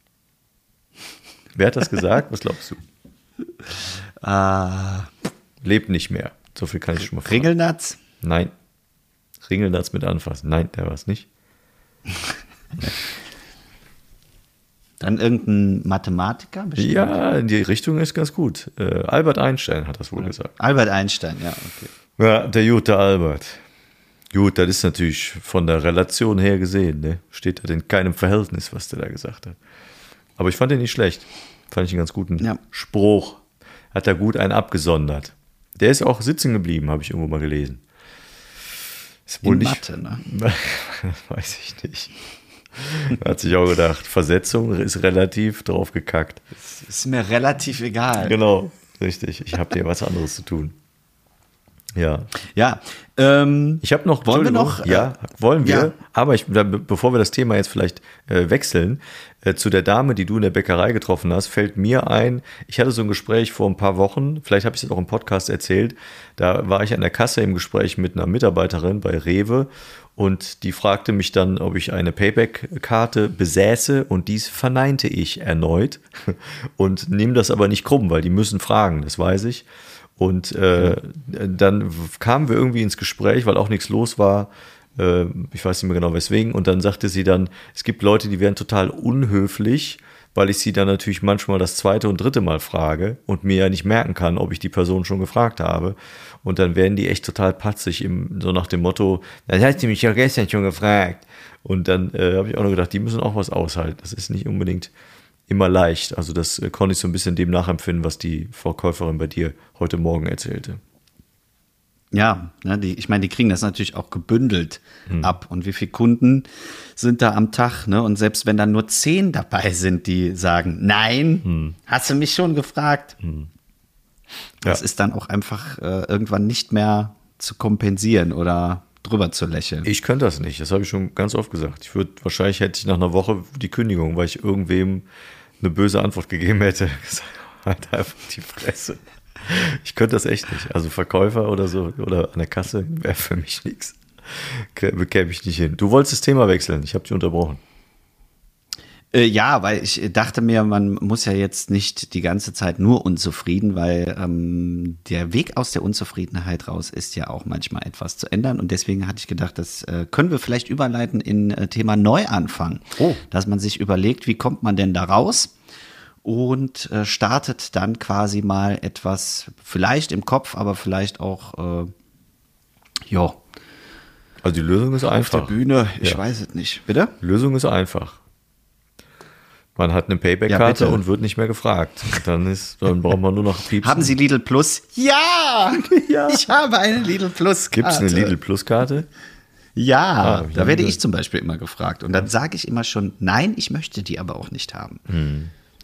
Wer hat das gesagt? Was glaubst du? Uh, Lebt nicht mehr. So viel kann ich schon mal fragen. Ringelnatz? Nein. Ringelnatz mit anfassen. Nein, der war es nicht. Dann irgendein Mathematiker? Bestimmt? Ja, in die Richtung ist ganz gut. Äh, Albert Einstein hat das wohl gesagt. Albert Einstein, ja, okay. Ja, der gute Albert. Gut, das ist natürlich von der Relation her gesehen, ne? steht da in keinem Verhältnis, was der da gesagt hat. Aber ich fand den nicht schlecht. Fand ich einen ganz guten ja. Spruch. Hat er gut einen abgesondert. Der ist auch sitzen geblieben, habe ich irgendwo mal gelesen. Ist wohl in nicht. Mathe, ne? weiß ich nicht. Hat sich auch gedacht, Versetzung ist relativ drauf gekackt. Ist mir relativ egal. Genau, richtig. Ich habe dir was anderes zu tun. Ja. Ja. Ähm, Ich habe noch, Wollen wir noch, äh, Ja, wollen wir. ja. Aber ich, bevor wir das Thema jetzt vielleicht äh, wechseln, äh, zu der Dame, die du in der Bäckerei getroffen hast, fällt mir ein, ich hatte so ein Gespräch vor ein paar Wochen, vielleicht habe ich es auch im Podcast erzählt, da war ich an der Kasse im Gespräch mit einer Mitarbeiterin bei Rewe und die fragte mich dann, ob ich eine Payback-Karte besäße und dies verneinte ich erneut und nehme das aber nicht krumm, weil die müssen fragen, das weiß ich. Und äh, dann kamen wir irgendwie ins Gespräch, weil auch nichts los war. Äh, ich weiß nicht mehr genau weswegen. Und dann sagte sie dann, es gibt Leute, die wären total unhöflich, weil ich sie dann natürlich manchmal das zweite und dritte Mal frage und mir ja nicht merken kann, ob ich die Person schon gefragt habe. Und dann werden die echt total patzig, im, so nach dem Motto, das hast du mich ja gestern schon gefragt. Und dann äh, habe ich auch noch gedacht, die müssen auch was aushalten. Das ist nicht unbedingt immer leicht. Also das äh, konnte ich so ein bisschen dem nachempfinden, was die Verkäuferin bei dir heute Morgen erzählte. Ja, ne, die, ich meine, die kriegen das natürlich auch gebündelt ab. Und wie viele Kunden sind da am Tag? Ne? Und selbst wenn dann nur zehn dabei sind, die sagen, nein, hast du mich schon gefragt. Das ist dann auch einfach äh, irgendwann nicht mehr zu kompensieren oder drüber zu lächeln. Ich könnte das nicht, das habe ich schon ganz oft gesagt. Ich würde, wahrscheinlich hätte ich nach einer Woche die Kündigung, weil ich irgendwem eine böse Antwort gegeben hätte. Halt einfach die Fresse. Ich könnte das echt nicht. Also Verkäufer oder so oder an der Kasse wäre für mich nichts. Bekäme ich nicht hin. Du wolltest das Thema wechseln, ich habe dich unterbrochen. Äh, ja, weil ich dachte mir, man muss ja jetzt nicht die ganze Zeit nur unzufrieden, weil ähm, der Weg aus der Unzufriedenheit raus ist ja auch manchmal etwas zu ändern. Und deswegen hatte ich gedacht, das äh, können wir vielleicht überleiten in äh, Thema Neuanfang. Oh. Dass man sich überlegt, wie kommt man denn da raus? Und äh, startet dann quasi mal etwas, vielleicht im Kopf, aber vielleicht auch, äh, ja, Also die Lösung ist auf der einfach. Bühne. Ich Ja. weiß es nicht. Bitte? Lösung ist einfach. Man hat eine Payback-Karte Ja, und wird nicht mehr gefragt. Dann, ist, dann braucht man nur noch piepsen. Haben Sie Lidl Plus? Ja! Ja. Ich habe eine Lidl Plus. Gibt es eine Lidl Plus-Karte? Ja, Ah, da werde ich zum Beispiel immer gefragt. Und dann sage ich immer schon, nein, ich möchte die aber auch nicht haben.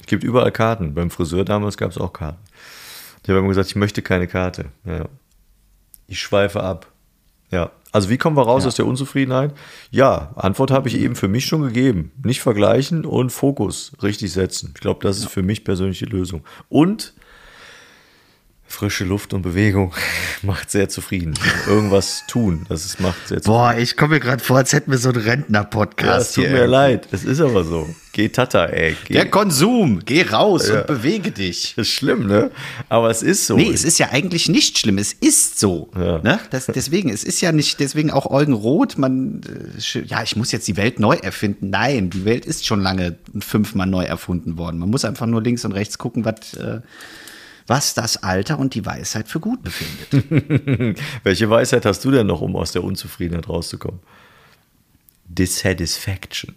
Es gibt überall Karten. Beim Friseur damals gab es auch Karten. Ich habe immer gesagt, ich möchte keine Karte. Ja. Ich schweife ab. Ja. Also wie kommen wir raus Ja. aus der Unzufriedenheit? Ja, Antwort habe ich eben für mich schon gegeben. Nicht vergleichen und Fokus richtig setzen. Ich glaube, das ist für mich persönlich die Lösung. Und frische Luft und Bewegung macht sehr zufrieden. Irgendwas tun, das ist, macht sehr zufrieden. Boah, ich komme mir gerade vor, als hätten wir so einen Ja, es Rentner-Podcast tut mir leid. Es ist aber so. Geh Tata, ey. Geh. Der Konsum, geh raus Ja. und bewege dich. Das ist schlimm, ne? Aber es ist so. Nee, es ist ja eigentlich nicht schlimm. Es ist so. Ja. Ne? Das, deswegen, es ist ja nicht, deswegen auch Eugen Roth, man, äh, ja, ich muss jetzt die Welt neu erfinden. Nein, die Welt ist schon lange fünfmal neu erfunden worden. Man muss einfach nur links und rechts gucken, was, äh, was das Alter und die Weisheit für gut befindet. Welche Weisheit hast du denn noch, um aus der Unzufriedenheit rauszukommen? Dissatisfaction.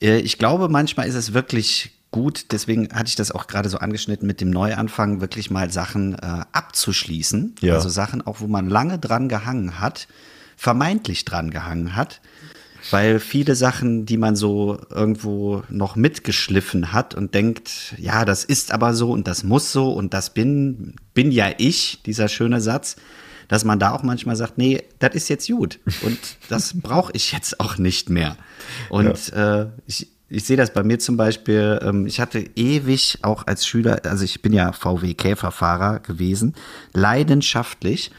Äh, Ich glaube, manchmal ist es wirklich gut, deswegen hatte ich das auch gerade so angeschnitten mit dem Neuanfang, wirklich mal Sachen äh, abzuschließen. Ja. Also Sachen auch, wo man lange dran gehangen hat, vermeintlich dran gehangen hat. Weil viele Sachen, die man so irgendwo noch mitgeschliffen hat und denkt, ja, das ist aber so und das muss so und das bin, bin ja ich, dieser schöne Satz, dass man da auch manchmal sagt, nee, das ist jetzt gut und das brauche ich jetzt auch nicht mehr. Und äh, ich, ich sehe das bei mir zum Beispiel, ähm, ich hatte ewig auch als Schüler, also ich bin ja VW-Käferfahrer gewesen, leidenschaftlich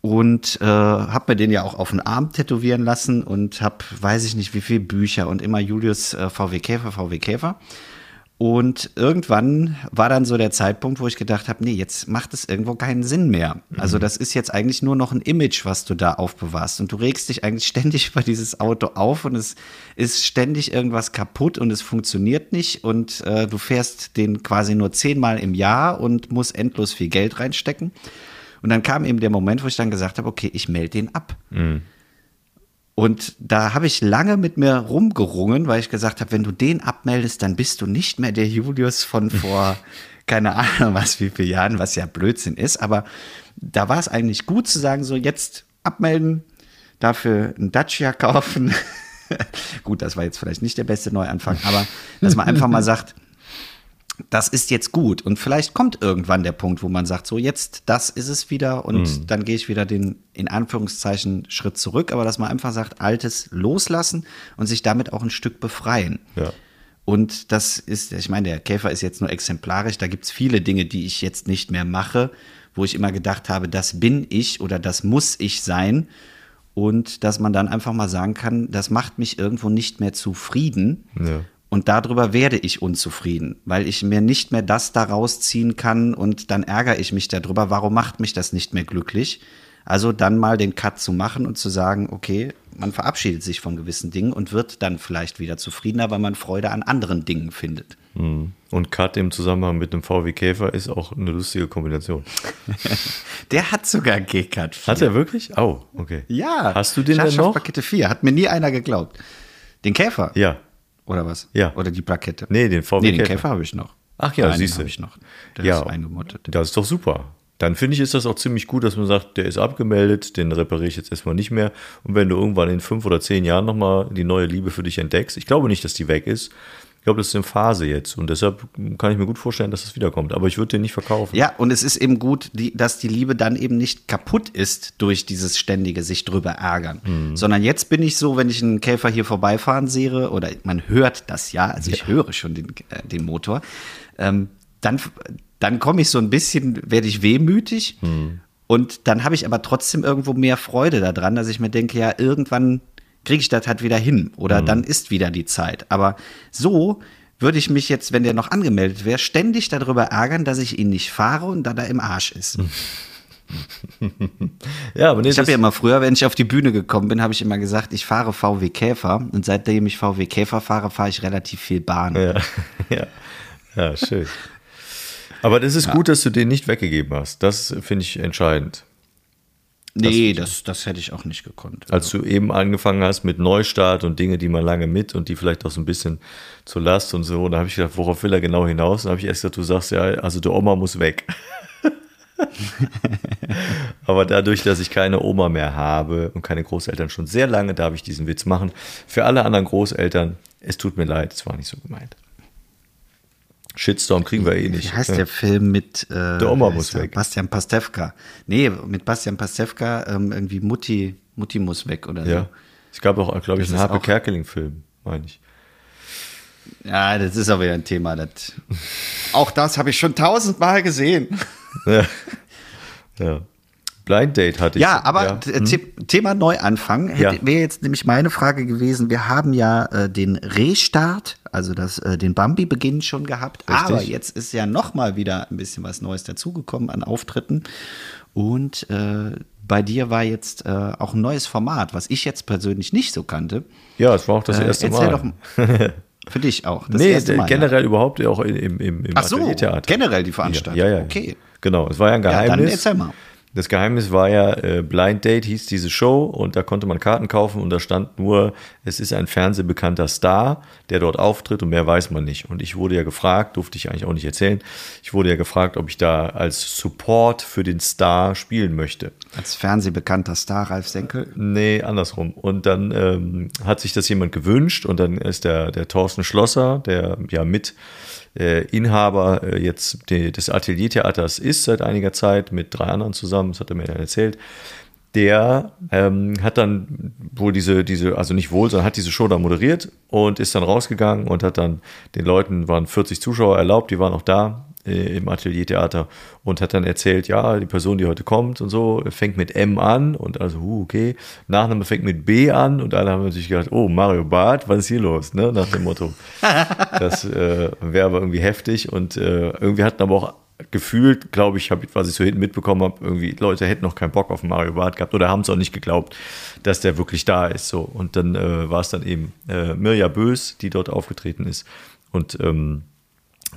und äh, habe mir den ja auch auf den Arm tätowieren lassen und habe, weiß ich nicht, wie viele Bücher und immer Julius äh, VW Käfer, VW Käfer. Und irgendwann war dann so der Zeitpunkt, wo ich gedacht habe, nee, jetzt macht es irgendwo keinen Sinn mehr. Also das ist jetzt eigentlich nur noch ein Image, was du da aufbewahrst. Und du regst dich eigentlich ständig über dieses Auto auf und es ist ständig irgendwas kaputt und es funktioniert nicht. Und äh, du fährst den quasi nur zehnmal im Jahr und musst endlos viel Geld reinstecken. Und dann kam eben der Moment, wo ich dann gesagt habe, okay, ich melde den ab. Und da habe ich lange mit mir rumgerungen, weil ich gesagt habe, wenn du den abmeldest, dann bist du nicht mehr der Julius von vor, keine Ahnung was, wie viele Jahren, was ja Blödsinn ist. Aber da war es eigentlich gut zu sagen, so jetzt abmelden, dafür ein Dacia kaufen. gut, das war jetzt vielleicht nicht der beste Neuanfang, aber dass man einfach mal sagt, das ist jetzt gut. Und vielleicht kommt irgendwann der Punkt, wo man sagt, so jetzt, das ist es wieder und Mhm. dann gehe ich wieder den, in Anführungszeichen, Schritt zurück. Aber dass man einfach sagt, Altes loslassen und sich damit auch ein Stück befreien. Ja. Und das ist, ich meine, der Käfer ist jetzt nur exemplarisch. Da gibt es viele Dinge, die ich jetzt nicht mehr mache, wo ich immer gedacht habe, das bin ich oder das muss ich sein. Und dass man dann einfach mal sagen kann, das macht mich irgendwo nicht mehr zufrieden. Ja. Und darüber werde ich unzufrieden, weil ich mir nicht mehr das daraus ziehen kann und dann ärgere ich mich darüber, warum macht mich das nicht mehr glücklich? Also dann mal den Cut zu machen und zu sagen, okay, man verabschiedet sich von gewissen Dingen und wird dann vielleicht wieder zufriedener, weil man Freude an anderen Dingen findet. Mhm. Und Cut im Zusammenhang mit einem VW Käfer ist auch eine lustige Kombination. Der hat sogar G-Cut. Hat er wirklich? Oh, okay. Ja. Hast du den denn noch? Schadstoffplakette 4. Hat mir nie einer geglaubt. Den Käfer? Ja. Oder was? Ja. Oder die Plakette? Nee, den VW Nee, den Käfer. Käfer habe ich noch. Ach ja, siehst den du. habe ich noch. Der Ja. ist eingemottet. Das ist doch super. Dann finde ich, ist das auch ziemlich gut, dass man sagt, der ist abgemeldet, den repariere ich jetzt erstmal nicht mehr. Und wenn du irgendwann in fünf oder zehn Jahren nochmal die neue Liebe für dich entdeckst, ich glaube nicht, dass die weg ist. Ich glaube, das ist eine Phase jetzt. Und deshalb kann ich mir gut vorstellen, dass das wiederkommt. Aber ich würde den nicht verkaufen. Ja, und es ist eben gut, die, dass die Liebe dann eben nicht kaputt ist durch dieses ständige sich drüber ärgern. Mhm. Sondern jetzt bin ich so, wenn ich einen Käfer hier vorbeifahren sehe, oder man hört das ja, also ich höre schon den, äh, den Motor, ähm, dann, dann komme ich so ein bisschen, werde ich wehmütig. Mhm. Und dann habe ich aber trotzdem irgendwo mehr Freude daran, dass ich mir denke, ja, irgendwann kriege ich das halt wieder hin oder Mhm. dann ist wieder die Zeit. Aber so würde ich mich jetzt, wenn der noch angemeldet wäre, ständig darüber ärgern, dass ich ihn nicht fahre und da er im Arsch ist. Ja, aber nee, Ich habe ja immer früher, wenn ich auf die Bühne gekommen bin, habe ich immer gesagt, ich fahre VW Käfer und seitdem ich VW Käfer fahre, fahre ich relativ viel Bahn. Ja, ja, ja schön. Aber das ist gut, dass du den nicht weggegeben hast. Das finde ich entscheidend. Nee, das, das hätte ich auch nicht gekonnt. Als du eben angefangen hast mit Neustart und Dinge, die man lange mit und die vielleicht auch so ein bisschen zur Last und so, da habe ich gedacht, worauf will er genau hinaus? Und habe ich erst gesagt, du sagst ja, also der Oma muss weg. Aber dadurch, dass ich keine Oma mehr habe und keine Großeltern schon sehr lange, darf ich diesen Witz machen. Für alle anderen Großeltern, es tut mir leid, es war nicht so gemeint. Shitstorm kriegen wir eh nicht. Wie heißt der Film mit äh, Der Oma muss weg. Bastian Pastewka. Nee, mit Bastian Pastewka ähm, irgendwie Mutti, Mutti muss weg oder Ja. so. Es gab auch, glaube ich, einen Harpe Kerkeling-Film, meine ich. Ja, das ist aber ja ein Thema. Das, auch das habe ich schon tausendmal gesehen. Ja. ja. Blind Date hatte ich. Ja, aber ja. Hm? t- The Thema Neuanfang Ja. wäre jetzt nämlich meine Frage gewesen. Wir haben ja äh, den Restart, also das, äh, den Bambi-Beginn schon gehabt, Richtig. aber jetzt ist ja noch mal wieder ein bisschen was Neues dazugekommen an Auftritten. Und äh, bei dir war jetzt äh, auch ein neues Format, was ich jetzt persönlich nicht so kannte. Ja, es war auch das Äh, erste erzähl Mal. doch für dich auch. Das nee, Mal, ja. generell überhaupt auch im, im, im Ach so, generell die Veranstaltung. Ja, ja, ja. Okay. Genau, es war ja ein Ja, dann Geheimnis. erzähl mal. Das Geheimnis war ja, äh, Blind Date hieß diese Show und da konnte man Karten kaufen und da stand nur, es ist ein fernsehbekannter Star, der dort auftritt und mehr weiß man nicht. Und ich wurde ja gefragt, durfte ich eigentlich auch nicht erzählen, ich wurde ja gefragt, ob ich da als Support für den Star spielen möchte. Als fernsehbekannter Star Ralf Senkel. Nee, andersrum. Und dann ähm, hat sich das jemand gewünscht und dann ist der, der Thorsten Schlosser, der ja mit äh, Inhaber äh, jetzt de, des Ateliertheaters ist seit einiger Zeit mit drei anderen zusammen, das hat er mir dann erzählt. Der ähm, hat dann wohl diese, diese, also nicht wohl, sondern hat diese Show da moderiert und ist dann rausgegangen und hat dann den Leuten, waren 40 Zuschauer erlaubt, die waren auch da äh, im Ateliertheater und hat dann erzählt, ja, die Person, die heute kommt und so, fängt mit M an und also, uh, okay, Nachname fängt mit B an und alle haben sich gedacht, oh, Mario Barth, was ist hier los, ne, nach dem Motto. Das äh, wäre aber irgendwie heftig und äh, irgendwie hatten aber auch gefühlt, glaube ich, hab, was ich so hinten mitbekommen habe, irgendwie Leute hätten noch keinen Bock auf Mario Barth gehabt oder haben es auch nicht geglaubt, dass der wirklich da ist. So. Und dann äh, war es dann eben äh, Mirja Bös, die dort aufgetreten ist. Und ähm,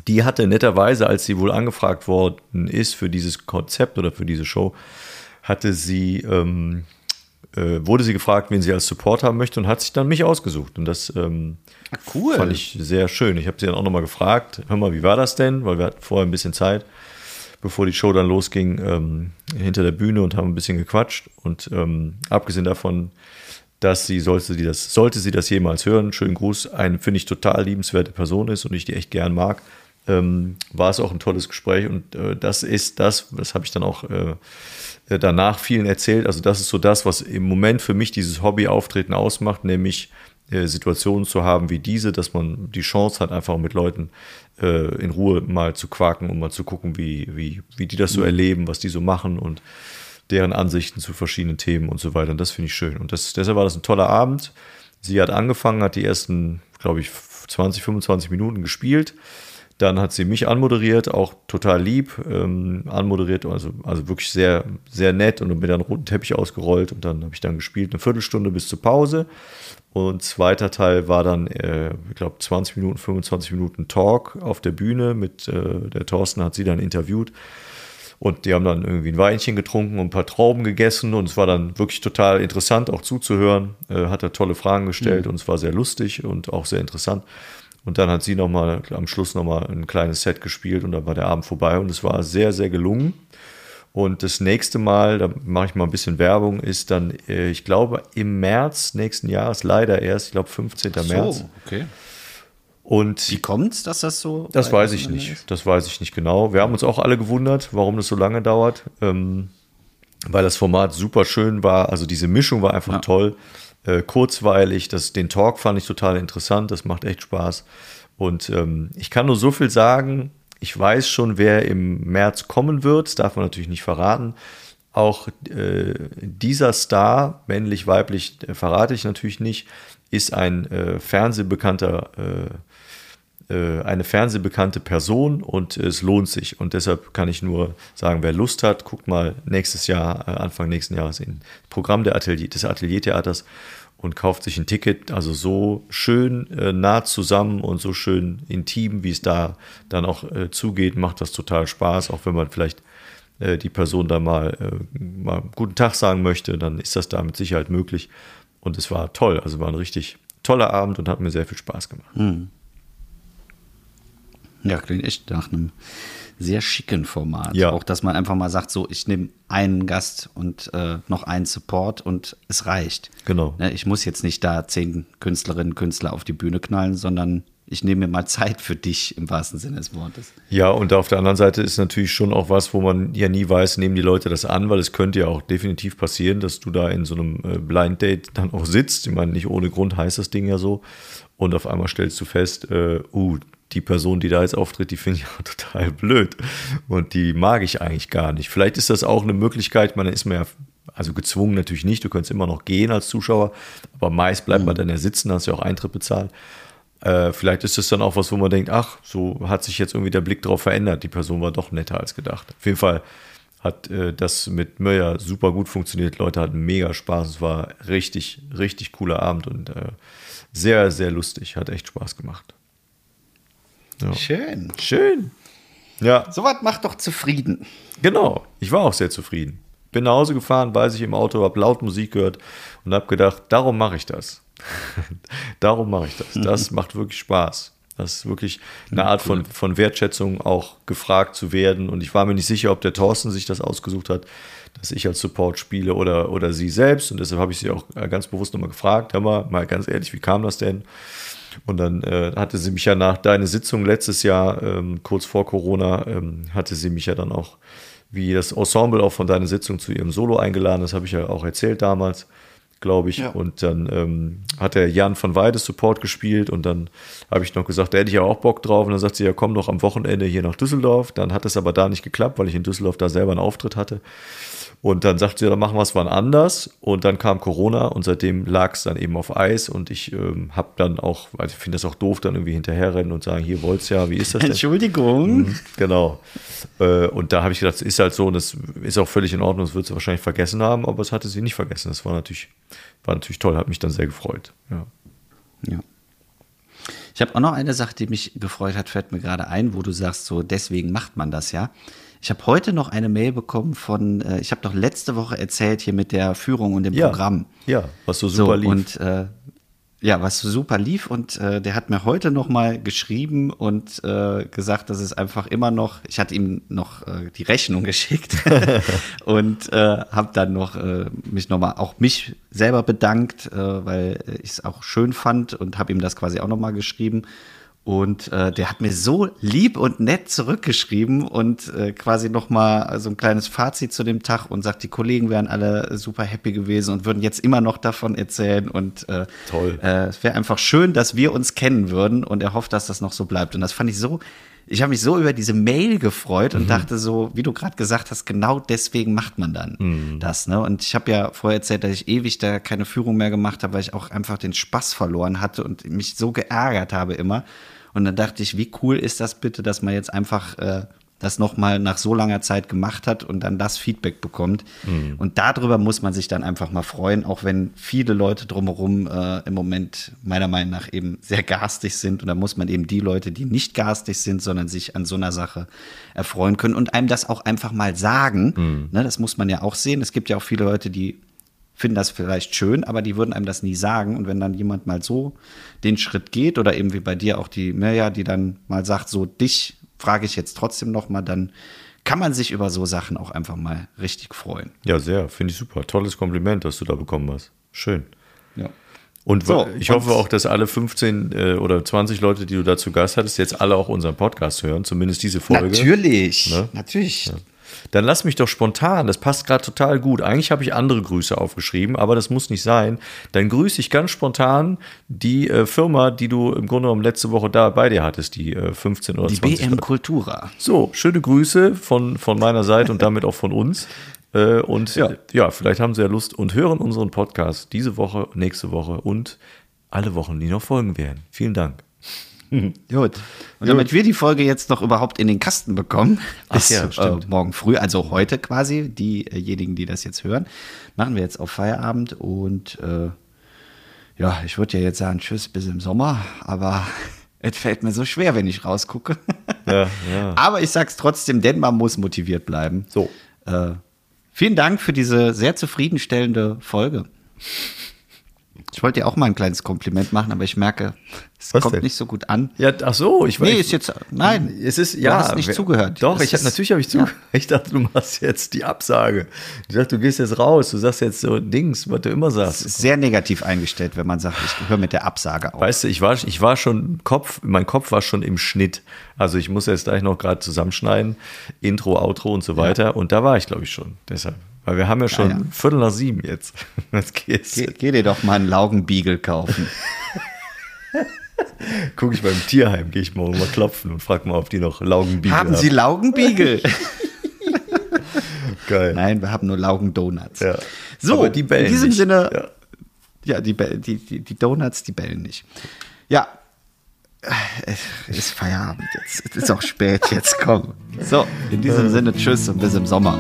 die hatte netterweise, als sie wohl angefragt worden ist für dieses Konzept oder für diese Show, hatte sie, ähm, äh, wurde sie gefragt, wen sie als Support haben möchte und hat sich dann mich ausgesucht. Und das ähm, cool. fand ich sehr schön. Ich habe sie dann auch nochmal gefragt, hör mal, wie war das denn? Weil wir hatten vorher ein bisschen Zeit, bevor die Show dann losging, ähm, hinter der Bühne und haben ein bisschen gequatscht. Und ähm, abgesehen davon, dass sie, sollte sie das, sollte sie das jemals hören, schönen Gruß, eine, finde ich, total liebenswerte Person ist und ich die echt gern mag, ähm, war es auch ein tolles Gespräch und äh, das ist das, das habe ich dann auch äh, äh, danach vielen erzählt. Also das ist so das, was im Moment für mich dieses Hobby-Auftreten ausmacht, nämlich äh, Situationen zu haben wie diese, dass man die Chance hat, einfach mit Leuten äh, in Ruhe mal zu quaken und mal zu gucken, wie, wie, wie die das so mhm. erleben, was die so machen und deren Ansichten zu verschiedenen Themen und so weiter. Und das finde ich schön. Und das, deshalb war das ein toller Abend. Sie hat angefangen, hat die ersten, glaube ich, 20, 25 Minuten gespielt. Dann hat sie mich anmoderiert, auch total lieb, ähm, anmoderiert, also, also wirklich sehr, sehr nett und mir dann roten Teppich ausgerollt und dann habe ich dann gespielt, eine Viertelstunde bis zur Pause. Und zweiter Teil war dann, äh, ich glaube, 20 Minuten, 25 Minuten Talk auf der Bühne mit äh, der Thorsten hat sie dann interviewt. Und die haben dann irgendwie ein Weinchen getrunken und ein paar Trauben gegessen und es war dann wirklich total interessant auch zuzuhören. Äh, hat er tolle Fragen gestellt mhm. und es war sehr lustig und auch sehr interessant. Und dann hat sie noch mal am Schluss noch mal ein kleines Set gespielt und dann war der Abend vorbei und es war sehr, sehr gelungen. Und das nächste Mal, da mache ich mal ein bisschen Werbung, ist dann, äh, ich glaube, im März nächsten Jahres, leider erst, ich glaube 15. So, März. okay. Und Wie kommt es, dass das so. Das weiß ich nicht. Ist? Das weiß ich nicht genau. Wir haben uns auch alle gewundert, warum das so lange dauert. Ähm, weil das Format super schön war. Also diese Mischung war einfach ja. toll äh, kurzweilig. Das, den Talk fand ich total interessant, das macht echt Spaß. Und ähm, ich kann nur so viel sagen, ich weiß schon, wer im März kommen wird, das darf man natürlich nicht verraten. Auch äh, dieser Star, männlich, weiblich, äh, verrate ich natürlich nicht, ist ein äh, fernsehbekannter eine fernsehbekannte Person und es lohnt sich. Und deshalb kann ich nur sagen, wer Lust hat, guckt mal nächstes Jahr, äh, Anfang nächsten Jahres in Programm der Atelier, des Ateliertheaters und kauft sich ein Ticket. Also so schön äh, nah zusammen und so schön intim, wie es da dann auch äh, zugeht, macht das total Spaß, auch wenn man vielleicht äh, die Person da mal, äh, mal guten Tag sagen möchte, dann ist das da mit Sicherheit möglich. Und es war toll, also war ein richtig toller Abend und hat mir sehr viel Spaß gemacht. Mhm. Ja, klingt echt nach einem sehr schicken Format. Ja. Auch, dass man einfach mal sagt, so, ich nehme einen Gast und äh, noch einen Support und es reicht. Genau. Ne, ich muss jetzt nicht da zehn Künstlerinnen und Künstler auf die Bühne knallen, sondern ich nehme mir mal Zeit für dich im wahrsten Sinne des Wortes. Ja, und auf der anderen Seite ist natürlich schon auch was, wo man ja nie weiß, nehmen die Leute das an, weil es könnte ja auch definitiv passieren, dass du da in so einem äh, Blind Date dann auch sitzt. Ich meine, nicht ohne Grund heißt das Ding ja so. Und auf einmal stellst du fest, äh, uh, die Person, die da jetzt auftritt, die finde ich auch total blöd. Und die mag ich eigentlich gar nicht. Vielleicht ist das auch eine Möglichkeit, man ist mir ja, also gezwungen natürlich nicht, du könntest immer noch gehen als Zuschauer, aber meist bleibt mhm. man dann ja sitzen, hast ja auch Eintritt bezahlt. Äh, vielleicht ist das dann auch was, wo man denkt, ach, so hat sich jetzt irgendwie der Blick drauf verändert. Die Person war doch netter als gedacht. Auf jeden Fall hat äh, das mit Möller super gut funktioniert. Leute hatten mega Spaß. Es war richtig, richtig cooler Abend und äh, sehr, sehr lustig. Hat echt Spaß gemacht. Ja. Schön. Schön. Ja. Sowas macht doch zufrieden. Genau. Ich war auch sehr zufrieden. Bin nach Hause gefahren, weiß ich im Auto, habe laut Musik gehört und habe gedacht, darum mache ich das. darum mache ich das. Das macht wirklich Spaß. Das ist wirklich eine Art von, von Wertschätzung, auch gefragt zu werden. Und ich war mir nicht sicher, ob der Thorsten sich das ausgesucht hat, dass ich als Support spiele oder, oder sie selbst. Und deshalb habe ich sie auch ganz bewusst nochmal gefragt. Hör mal, mal ganz ehrlich, wie kam das denn? Und dann äh, hatte sie mich ja nach deiner Sitzung letztes Jahr, ähm, kurz vor Corona, ähm, hatte sie mich ja dann auch, wie das Ensemble auch von deiner Sitzung zu ihrem Solo eingeladen. Das habe ich ja auch erzählt damals, glaube ich. Ja. Und dann ähm, hat der Jan von Weide Support gespielt und dann habe ich noch gesagt, da hätte ich ja auch Bock drauf. Und dann sagt sie, ja, komm doch am Wochenende hier nach Düsseldorf. Dann hat es aber da nicht geklappt, weil ich in Düsseldorf da selber einen Auftritt hatte. Und dann sagte sie, dann machen wir es wann anders. Und dann kam Corona und seitdem lag es dann eben auf Eis. Und ich ähm, habe dann auch, also ich finde das auch doof, dann irgendwie hinterherrennen und sagen, hier wollt's ja, wie ist das denn? Entschuldigung. Mhm, genau. Äh, und da habe ich gedacht, es ist halt so und das ist auch völlig in Ordnung, das wird sie wahrscheinlich vergessen haben, aber es hatte sie nicht vergessen. Das war natürlich, war natürlich toll, hat mich dann sehr gefreut. Ja. ja. Ich habe auch noch eine Sache, die mich gefreut hat, fällt mir gerade ein, wo du sagst, so deswegen macht man das ja. Ich habe heute noch eine Mail bekommen von, äh, ich habe doch letzte Woche erzählt hier mit der Führung und dem ja, Programm. Ja, was so super so, lief. Und äh, ja, was so super lief und äh, der hat mir heute noch mal geschrieben und äh, gesagt, dass es einfach immer noch, ich hatte ihm noch äh, die Rechnung geschickt und äh, habe dann noch äh, mich noch mal auch mich selber bedankt, äh, weil ich es auch schön fand und habe ihm das quasi auch noch mal geschrieben Und äh, der hat mir so lieb und nett zurückgeschrieben und äh, quasi noch mal so ein kleines Fazit zu dem Tag und sagt, die Kollegen wären alle super happy gewesen und würden jetzt immer noch davon erzählen. Und äh, Toll. Äh, es wäre einfach schön, dass wir uns kennen würden. Und er hofft, dass das noch so bleibt. Und das fand ich so ich habe mich so über diese Mail gefreut und mhm. dachte so, wie du gerade gesagt hast, genau deswegen macht man dann mhm. das. Ne? Und ich habe ja vorher erzählt, dass ich ewig da keine Führung mehr gemacht habe, weil ich auch einfach den Spaß verloren hatte und mich so geärgert habe immer. Und dann dachte ich, wie cool ist das bitte, dass man jetzt einfach äh, das nochmal nach so langer Zeit gemacht hat und dann das Feedback bekommt. Mhm. Und darüber muss man sich dann einfach mal freuen, auch wenn viele Leute drumherum äh, im Moment meiner Meinung nach eben sehr garstig sind. Und da muss man eben die Leute, die nicht garstig sind, sondern sich an so einer Sache erfreuen können und einem das auch einfach mal sagen. Mhm. Ne, das muss man ja auch sehen. Es gibt ja auch viele Leute, die finden das vielleicht schön, aber die würden einem das nie sagen. Und wenn dann jemand mal so den Schritt geht oder eben wie bei dir auch die Mirja, die dann mal sagt, so dich frage ich jetzt trotzdem noch mal, dann kann man sich über so Sachen auch einfach mal richtig freuen. Ja, sehr, finde ich super. Tolles Kompliment, das du da bekommen hast. Schön. Ja. Und so, ich hoffe auch, dass alle 15 äh, oder 20 Leute, die du dazu Gast hattest, jetzt alle auch unseren Podcast hören, zumindest diese Folge. Natürlich, ne? natürlich. Ja. Dann lass mich doch spontan, das passt gerade total gut. Eigentlich habe ich andere Grüße aufgeschrieben, aber das muss nicht sein. Dann grüße ich ganz spontan die äh, Firma, die du im Grunde genommen letzte Woche da bei dir hattest, die äh, 15 oder die 20. Die BM Kultura. So, schöne Grüße von, von meiner Seite und damit auch von uns. Äh, und ja. ja, vielleicht haben Sie ja Lust und hören unseren Podcast diese Woche, nächste Woche und alle Wochen, die noch folgen werden. Vielen Dank. Gut. Und damit wir die Folge jetzt noch überhaupt in den Kasten bekommen, bis ja, äh, morgen früh, also heute quasi, diejenigen, die das jetzt hören, machen wir jetzt auf Feierabend und äh, ja, ich würde ja jetzt sagen, tschüss bis im Sommer, aber es fällt mir so schwer, wenn ich rausgucke. Ja, ja. Aber ich sag's trotzdem, denn man muss motiviert bleiben. So. Äh, vielen Dank für diese sehr zufriedenstellende Folge. Ich wollte dir auch mal ein kleines Kompliment machen, aber ich merke, es Was kommt denn? nicht so gut an. Ja, ach so, ich weiß. Nee, ist jetzt, nein. Es ist, ja. Du hast nicht zugehört. Doch, ich, natürlich habe ich zugehört. Ja. Ich dachte, du machst jetzt die Absage. Ich dachte, du gehst jetzt raus. Du sagst jetzt so Dings, was du immer sagst. Es ist sehr negativ eingestellt, wenn man sagt, ich höre mit der Absage auf. Weißt du, ich war, ich war schon, Kopf, mein Kopf war schon im Schnitt. Also ich muss jetzt gleich noch gerade zusammenschneiden. Intro, Outro und so weiter. Ja. Und da war ich, glaube ich, schon. Deshalb. Weil wir haben ja schon ja, ja. Viertel nach sieben jetzt. jetzt Geh, geh, dir doch mal einen Laugenbiegel kaufen. Guck ich beim Tierheim, gehe ich morgen mal klopfen und frag mal, ob die noch Laugenbiegel haben. Haben Sie Laugenbiegel? Geil. Nein, wir haben nur Laugendonuts. Ja. So, Aber die bellen in diesem nicht. Sinne, ja, ja die, die, die, die Donuts, die bellen nicht. Ja, es ist Feierabend jetzt. Es ist auch spät jetzt, komm. So, in diesem Sinne, tschüss und bis im Sommer.